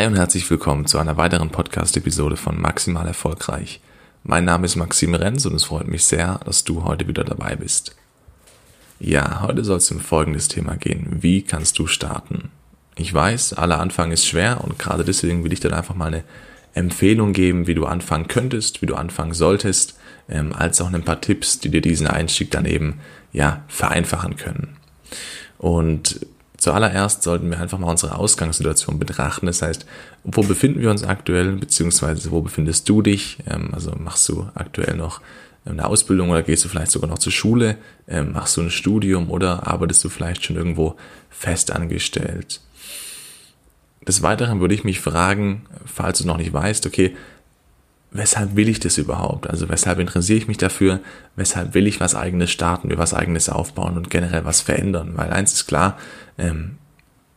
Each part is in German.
Hi und herzlich willkommen zu einer weiteren Podcast-Episode von Maximal Erfolgreich. Mein Name ist Maxim Renz und es freut mich sehr, dass du heute wieder dabei bist. Ja, heute soll es um folgendes Thema gehen. Wie kannst du starten? Ich weiß, aller Anfang ist schwer und gerade deswegen will ich dir einfach mal eine Empfehlung geben, wie du anfangen könntest, wie du anfangen solltest, ähm, als auch ein paar Tipps, die dir diesen Einstieg dann eben ja vereinfachen können. Und Zuallererst sollten wir einfach mal unsere Ausgangssituation betrachten. Das heißt, wo befinden wir uns aktuell, beziehungsweise wo befindest du dich? Ähm, also machst du aktuell noch eine Ausbildung oder gehst du vielleicht sogar noch zur Schule? Ähm, machst du ein Studium oder arbeitest du vielleicht schon irgendwo fest angestellt? Des Weiteren würde ich mich fragen, falls du noch nicht weißt, okay, weshalb will ich das überhaupt? Also weshalb interessiere ich mich dafür? Weshalb will ich was eigenes starten, mir was eigenes aufbauen und generell was verändern? Weil eins ist klar, ähm,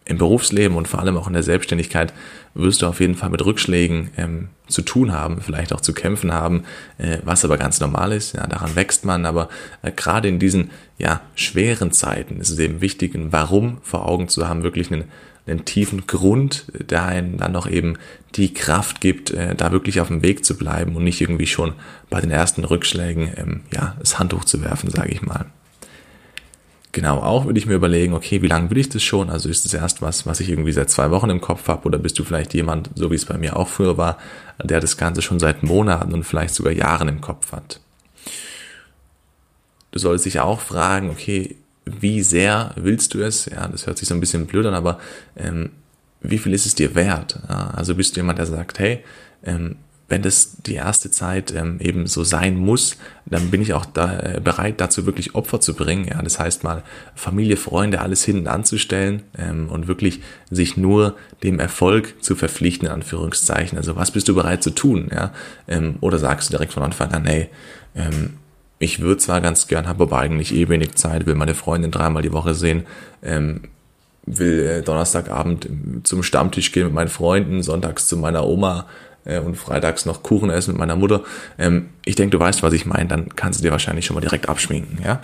im Berufsleben und vor allem auch in der Selbstständigkeit wirst du auf jeden Fall mit Rückschlägen ähm, zu tun haben, vielleicht auch zu kämpfen haben, äh, was aber ganz normal ist. Ja, daran wächst man, aber äh, gerade in diesen ja schweren Zeiten ist es eben wichtig, ein Warum vor Augen zu haben, wirklich einen einen tiefen Grund, der einen dann noch eben die Kraft gibt, äh, da wirklich auf dem Weg zu bleiben und nicht irgendwie schon bei den ersten Rückschlägen ähm, ja, das Handtuch zu werfen, sage ich mal. Genau, auch würde ich mir überlegen, okay, wie lange will ich das schon? Also ist das erst was, was ich irgendwie seit zwei Wochen im Kopf habe oder bist du vielleicht jemand, so wie es bei mir auch früher war, der das Ganze schon seit Monaten und vielleicht sogar Jahren im Kopf hat? Du solltest dich auch fragen, okay, wie sehr willst du es? Ja, das hört sich so ein bisschen blöd an, aber ähm, wie viel ist es dir wert? Ja, also bist du jemand, der sagt, hey, ähm, wenn das die erste Zeit ähm, eben so sein muss, dann bin ich auch da, äh, bereit, dazu wirklich Opfer zu bringen. Ja, das heißt mal Familie, Freunde, alles hinten anzustellen ähm, und wirklich sich nur dem Erfolg zu verpflichten, in Anführungszeichen. Also was bist du bereit zu tun? Ja, ähm, oder sagst du direkt von Anfang an, hey, ähm, ich würde zwar ganz gern, habe aber eigentlich eh wenig Zeit, will meine Freundin dreimal die Woche sehen, ähm, will äh, Donnerstagabend zum Stammtisch gehen mit meinen Freunden, sonntags zu meiner Oma äh, und freitags noch Kuchen essen mit meiner Mutter. Ähm, ich denke, du weißt, was ich meine, dann kannst du dir wahrscheinlich schon mal direkt abschminken, ja?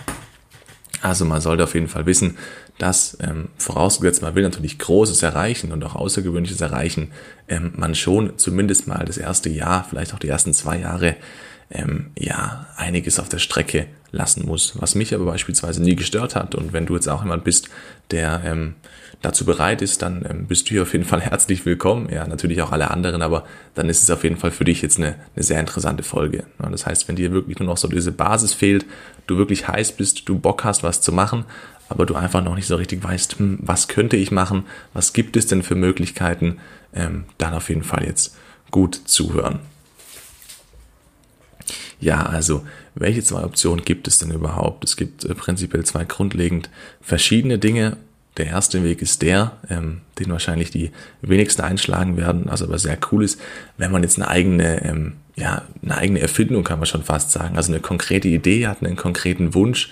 Also man sollte auf jeden Fall wissen, dass ähm, vorausgesetzt man will natürlich Großes erreichen und auch Außergewöhnliches erreichen, ähm, man schon zumindest mal das erste Jahr, vielleicht auch die ersten zwei Jahre ähm, ja einiges auf der Strecke lassen muss, was mich aber beispielsweise nie gestört hat. Und wenn du jetzt auch jemand bist, der ähm, dazu bereit ist, dann ähm, bist du hier auf jeden Fall herzlich willkommen. Ja, natürlich auch alle anderen, aber dann ist es auf jeden Fall für dich jetzt eine, eine sehr interessante Folge. Ja, das heißt, wenn dir wirklich nur noch so diese Basis fehlt, du wirklich heiß bist, du Bock hast, was zu machen, aber du einfach noch nicht so richtig weißt, hm, was könnte ich machen, was gibt es denn für Möglichkeiten, ähm, dann auf jeden Fall jetzt gut zuhören. Ja, also welche zwei Optionen gibt es denn überhaupt? Es gibt äh, prinzipiell zwei grundlegend verschiedene Dinge. Der erste Weg ist der, ähm, den wahrscheinlich die wenigsten einschlagen werden, also aber sehr cool ist, wenn man jetzt eine eigene, ähm, ja, eine eigene Erfindung kann man schon fast sagen, also eine konkrete Idee hat, einen konkreten Wunsch,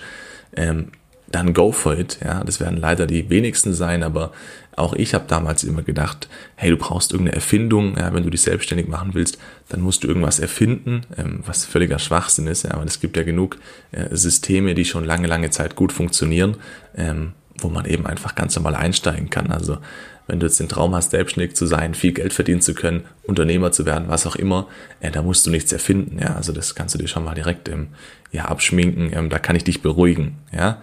ähm, dann go for it. Ja, das werden leider die wenigsten sein, aber auch ich habe damals immer gedacht, hey, du brauchst irgendeine Erfindung, ja, wenn du dich selbstständig machen willst, dann musst du irgendwas erfinden, ähm, was völliger Schwachsinn ist. Ja, aber es gibt ja genug äh, Systeme, die schon lange, lange Zeit gut funktionieren, ähm, wo man eben einfach ganz normal einsteigen kann. Also wenn du jetzt den Traum hast, selbstständig zu sein, viel Geld verdienen zu können, Unternehmer zu werden, was auch immer, äh, da musst du nichts erfinden. Ja, also das kannst du dir schon mal direkt ähm, ja abschminken. Ähm, da kann ich dich beruhigen. Ja.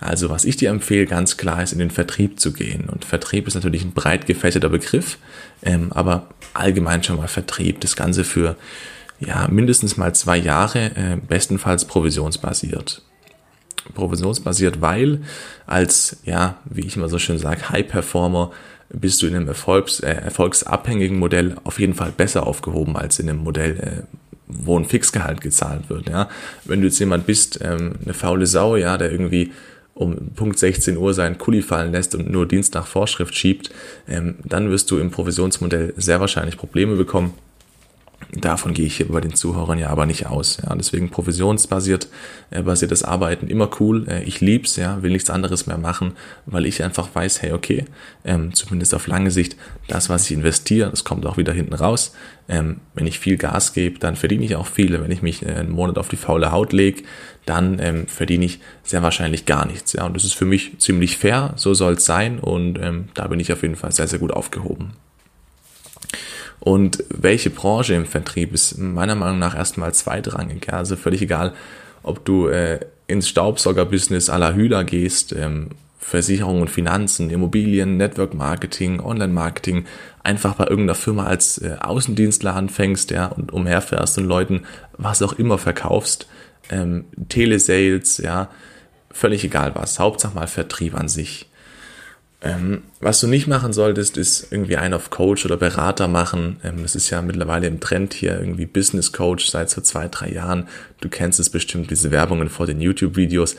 Also was ich dir empfehle, ganz klar ist, in den Vertrieb zu gehen. Und Vertrieb ist natürlich ein breit gefächerter Begriff, ähm, aber allgemein schon mal Vertrieb. Das Ganze für ja mindestens mal zwei Jahre, äh, bestenfalls provisionsbasiert. Provisionsbasiert, weil als, ja, wie ich immer so schön sage, High Performer bist du in einem Erfolgs, äh, erfolgsabhängigen Modell auf jeden Fall besser aufgehoben als in einem Modell, äh, wo ein Fixgehalt gezahlt wird. Ja, wenn du jetzt jemand bist, ähm, eine faule Sau, ja, der irgendwie um Punkt 16 Uhr seinen Kuli fallen lässt und nur Dienst nach Vorschrift schiebt, ähm, dann wirst du im Provisionsmodell sehr wahrscheinlich Probleme bekommen. Davon gehe ich hier bei den Zuhörern ja aber nicht aus. Ja, deswegen provisionsbasiert äh, basiertes Arbeiten immer cool. Äh, ich lieb's, ja, will nichts anderes mehr machen, weil ich einfach weiß, hey, okay, ähm, zumindest auf lange Sicht, das, was ich investiere, das kommt auch wieder hinten raus. Ähm, wenn ich viel Gas gebe, dann verdiene ich auch viel. Wenn ich mich äh, einen Monat auf die faule Haut lege, dann ähm, verdiene ich sehr wahrscheinlich gar nichts. Ja, und das ist für mich ziemlich fair, so soll es sein und ähm, da bin ich auf jeden Fall sehr, sehr gut aufgehoben. Und welche Branche im Vertrieb ist meiner Meinung nach erstmal zweitrangig. Ja? Also völlig egal, ob du äh, ins Staubsauger-Business à la Hühler gehst, ähm, Versicherung und Finanzen, Immobilien, Network Marketing, Online Marketing, einfach bei irgendeiner Firma als äh, Außendienstler anfängst, ja, und umherfährst und Leuten was auch immer verkaufst, ähm, Telesales, ja, völlig egal was, Hauptsache mal Vertrieb an sich. Ähm, was du nicht machen solltest, ist irgendwie einen auf Coach oder Berater machen. Ähm, das ist ja mittlerweile im Trend hier irgendwie Business Coach seit so zwei, drei Jahren. Du kennst es bestimmt, diese Werbungen vor den YouTube-Videos.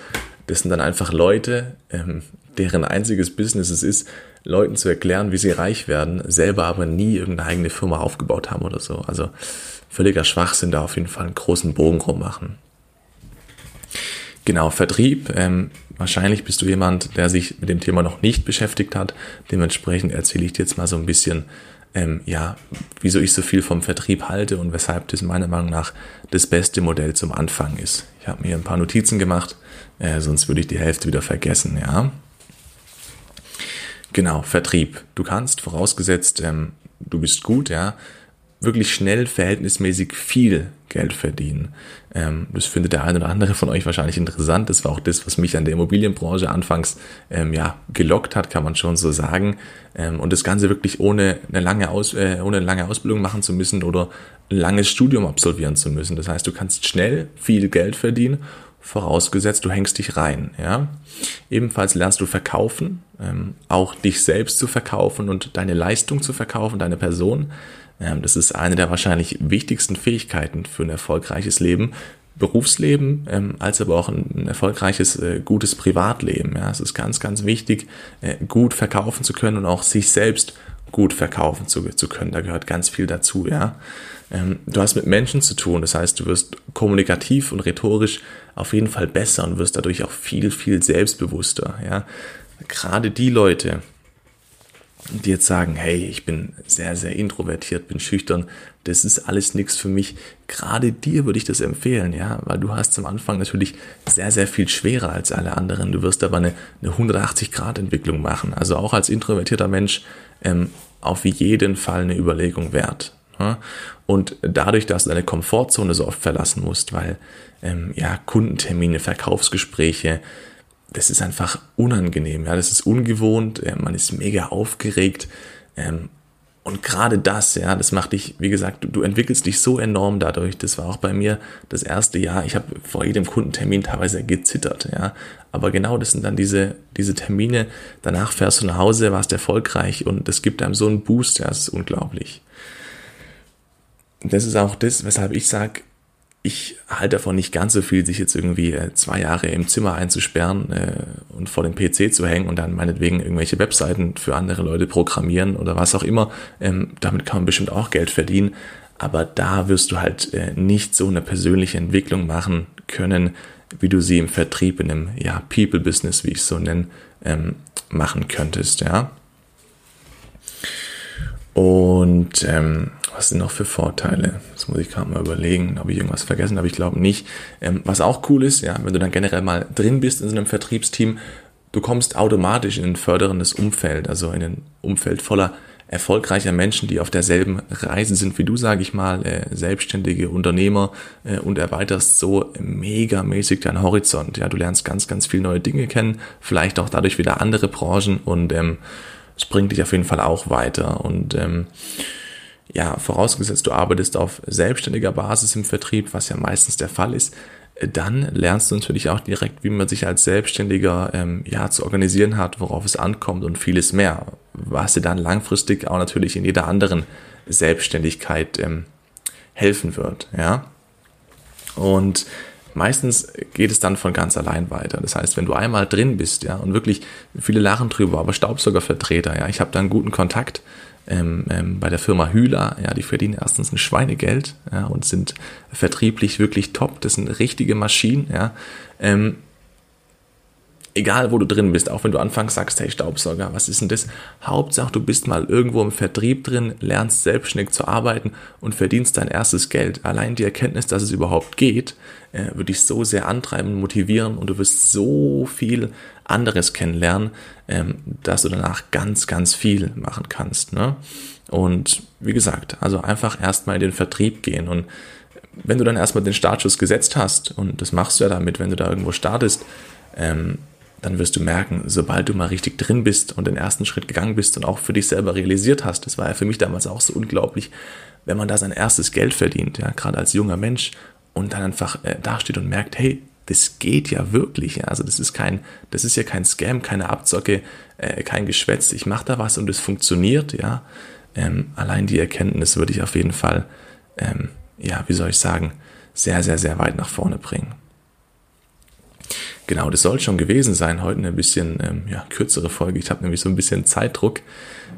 Das sind dann einfach Leute, ähm, deren einziges Business es ist, Leuten zu erklären, wie sie reich werden, selber aber nie irgendeine eigene Firma aufgebaut haben oder so. Also völliger Schwachsinn, da auf jeden Fall einen großen Bogen rummachen. Genau, Vertrieb. Ähm, wahrscheinlich bist du jemand, der sich mit dem Thema noch nicht beschäftigt hat. Dementsprechend erzähle ich dir jetzt mal so ein bisschen, ähm, ja, wieso ich so viel vom Vertrieb halte und weshalb das meiner Meinung nach das beste Modell zum Anfang ist. Ich habe mir ein paar Notizen gemacht, äh, sonst würde ich die Hälfte wieder vergessen, ja. Genau, Vertrieb. Du kannst, vorausgesetzt, ähm, du bist gut, ja, wirklich schnell verhältnismäßig viel Geld verdienen. Ähm, das findet der eine oder andere von euch wahrscheinlich interessant. Das war auch das, was mich an der Immobilienbranche anfangs ähm, ja, gelockt hat, kann man schon so sagen. Ähm, und das Ganze wirklich ohne eine, lange Aus, äh, ohne eine lange Ausbildung machen zu müssen oder ein langes Studium absolvieren zu müssen. Das heißt, du kannst schnell viel Geld verdienen, vorausgesetzt, du hängst dich rein. Ja? Ebenfalls lernst du verkaufen, ähm, auch dich selbst zu verkaufen und deine Leistung zu verkaufen, deine Person. Ähm, das ist eine der wahrscheinlich wichtigsten Fähigkeiten für ein erfolgreiches Leben. Berufsleben, ähm, als aber auch ein, erfolgreiches, äh, gutes Privatleben. Es ist ganz, ganz wichtig, äh, gut verkaufen zu können und auch sich selbst gut verkaufen zu, zu können. Da gehört ganz viel dazu, ja. Ähm, du hast mit Menschen zu tun, das heißt, du wirst kommunikativ und rhetorisch auf jeden Fall besser und wirst dadurch auch viel, viel selbstbewusster, ja. Gerade die Leute, die jetzt sagen, hey, ich bin sehr, sehr introvertiert, bin schüchtern, das ist alles nichts für mich. Gerade dir würde ich das empfehlen, ja, weil du hast am Anfang natürlich sehr, sehr viel schwerer als alle anderen. Du wirst aber eine, eine 180-Grad-Entwicklung machen. Also auch als introvertierter Mensch ähm, auf jeden Fall eine Überlegung wert. Ja? Und dadurch, dass du deine Komfortzone so oft verlassen musst, weil ähm, ja Kundentermine, Verkaufsgespräche, das ist einfach unangenehm, ja, das ist ungewohnt, man ist mega aufgeregt. Ähm, und gerade das, ja, das macht dich, wie gesagt, du, du, entwickelst dich so enorm dadurch. Das war auch bei mir das erste Jahr. Ich habe vor jedem Kundentermin teilweise gezittert, ja. Aber genau das sind dann diese, diese Termine. Danach fährst du nach Hause, warst erfolgreich und das gibt einem so einen Boost, ja, das ist unglaublich. Das ist auch das, weshalb ich sage, ich halte davon nicht ganz so viel, sich jetzt irgendwie äh, zwei Jahre im Zimmer einzusperren äh, und vor dem PC zu hängen und dann meinetwegen irgendwelche Webseiten für andere Leute programmieren oder was auch immer. Ähm, damit kann man bestimmt auch Geld verdienen. Aber da wirst du halt äh, nicht so eine persönliche Entwicklung machen können, wie du sie im Vertrieb, in einem ja, People-Business, wie ich es so nenne, ähm, machen könntest. Ja. Und ähm, was sind noch für Vorteile? Das muss ich gerade mal überlegen, ob ich irgendwas vergessen habe. Ich glaube nicht. Ähm, was auch cool ist, ja, wenn du dann generell mal drin bist in so einem Vertriebsteam, du kommst automatisch in ein förderndes Umfeld, also in ein Umfeld voller erfolgreicher Menschen, die auf derselben Reise sind wie du, sage ich mal, äh, selbstständige Unternehmer äh, und erweiterst so megamäßig deinen Horizont. Ja, du lernst ganz, ganz viele neue Dinge kennen, vielleicht auch dadurch wieder andere Branchen und ähm, es bringt dich auf jeden Fall auch weiter. Und ähm, ja, vorausgesetzt, du arbeitest auf selbstständiger Basis im Vertrieb, was ja meistens der Fall ist, dann lernst du natürlich auch direkt, wie man sich als Selbstständiger ähm, ja zu organisieren hat, worauf es ankommt und vieles mehr, was dir dann langfristig auch natürlich in jeder anderen Selbstständigkeit ähm, helfen wird, ja. Und meistens geht es dann von ganz allein weiter. Das heißt, wenn du einmal drin bist, ja, und wirklich viele lachen drüber, aber Staubsaugervertreter, ja, ich habe da einen guten Kontakt ähm, ähm, bei der Firma Hühler, ja, die verdienen erstens ein Schweinegeld, ja, und sind vertrieblich wirklich top. Das sind richtige Maschinen, ja. Ähm, Egal, wo du drin bist, auch wenn du anfangs sagst, hey Staubsauger, was ist denn das? Hauptsache, du bist mal irgendwo im Vertrieb drin, lernst selbstständig zu arbeiten und verdienst dein erstes Geld. Allein die Erkenntnis, dass es überhaupt geht, äh, würde dich so sehr antreiben, motivieren und du wirst so viel anderes kennenlernen, ähm, dass du danach ganz, ganz viel machen kannst. Ne? Und wie gesagt, also einfach erstmal in den Vertrieb gehen und wenn du dann erstmal den Startschuss gesetzt hast, und das machst du ja damit, wenn du da irgendwo startest, ähm, dann wirst du merken, sobald du mal richtig drin bist und den ersten Schritt gegangen bist und auch für dich selber realisiert hast, das war ja für mich damals auch so unglaublich, wenn man da sein erstes Geld verdient, ja, gerade als junger Mensch und dann einfach äh, dasteht und merkt, hey, das geht ja wirklich, ja, also das ist kein, das ist ja kein Scam, keine Abzocke, äh, kein Geschwätz, ich mache da was und es funktioniert, ja, ähm, allein die Erkenntnis würde ich auf jeden Fall, ähm, ja, wie soll ich sagen, sehr, sehr, sehr weit nach vorne bringen. Genau, das soll schon gewesen sein. Heute eine bisschen ähm, ja, kürzere Folge. Ich habe nämlich so ein bisschen Zeitdruck.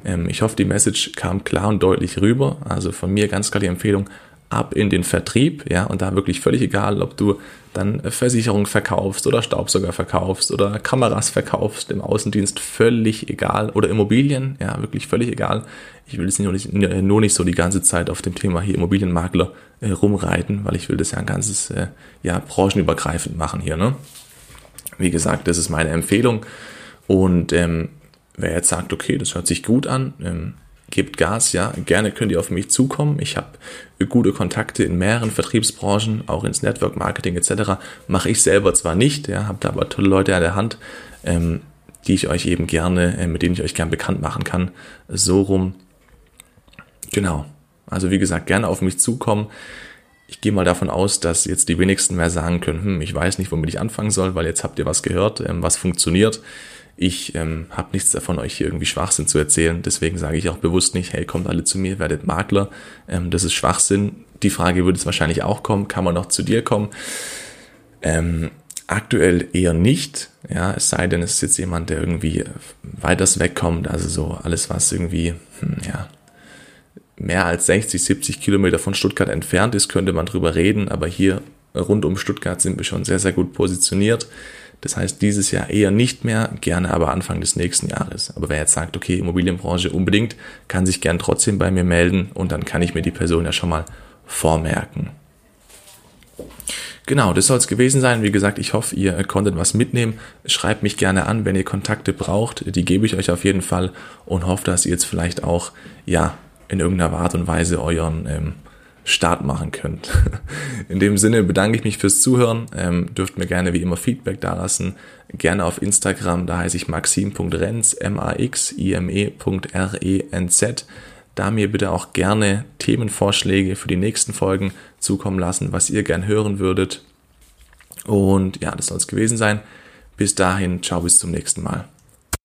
Ähm, ich hoffe, die Message kam klar und deutlich rüber. Also von mir ganz klar die Empfehlung, ab in den Vertrieb, ja, und da wirklich völlig egal, ob du dann Versicherungen verkaufst oder Staubsauger verkaufst oder Kameras verkaufst im Außendienst, völlig egal, oder Immobilien, ja, wirklich völlig egal. Ich will jetzt nur nicht, nur nicht so die ganze Zeit auf dem Thema hier Immobilienmakler äh, rumreiten, weil ich will das ja ein ganzes, äh, ja, branchenübergreifend machen hier, ne? Wie gesagt, das ist meine Empfehlung. Und ähm, wer jetzt sagt, okay, das hört sich gut an, ähm, gebt Gas, ja, gerne könnt ihr auf mich zukommen. Ich habe gute Kontakte in mehreren Vertriebsbranchen, auch ins Network Marketing etc. Mache ich selber zwar nicht, ja, habe aber tolle Leute an der Hand, ähm, die ich euch eben gerne, äh, mit denen ich euch gern bekannt machen kann. So rum. Genau. Also wie gesagt, gerne auf mich zukommen. Ich gehe mal davon aus, dass jetzt die wenigsten mehr sagen können, hm, ich weiß nicht, womit ich anfangen soll, weil jetzt habt ihr was gehört, ähm, was funktioniert. Ich ähm, habe nichts davon, euch hier irgendwie Schwachsinn zu erzählen. Deswegen sage ich auch bewusst nicht, hey, kommt alle zu mir, werdet Makler. Ähm, das ist Schwachsinn. Die Frage würde es wahrscheinlich auch kommen, kann man noch zu dir kommen? Ähm, aktuell eher nicht. Ja, es sei denn, es ist jetzt jemand, der irgendwie weiters wegkommt. Also so alles, was irgendwie, hm, ja, mehr als 60, 70 Kilometer von Stuttgart entfernt ist, könnte man drüber reden, aber hier rund um Stuttgart sind wir schon sehr, sehr gut positioniert. Das heißt, dieses Jahr eher nicht mehr, gerne aber Anfang des nächsten Jahres. Aber wer jetzt sagt, okay, Immobilienbranche unbedingt, kann sich gern trotzdem bei mir melden und dann kann ich mir die Person ja schon mal vormerken. Genau, das soll es gewesen sein. Wie gesagt, ich hoffe, ihr konntet was mitnehmen. Schreibt mich gerne an, wenn ihr Kontakte braucht. Die gebe ich euch auf jeden Fall und hoffe, dass ihr jetzt vielleicht auch, ja, in irgendeiner Art und Weise euren ähm, Start machen könnt. In dem Sinne bedanke ich mich fürs Zuhören. Ähm, dürft mir gerne wie immer Feedback dalassen. Gerne auf Instagram, da heiße ich maxim.renz, M-A-X-I-M-E.R-E-N-Z. Da mir bitte auch gerne Themenvorschläge für die nächsten Folgen zukommen lassen, was ihr gern hören würdet. Und ja, das soll es gewesen sein. Bis dahin, ciao, bis zum nächsten Mal.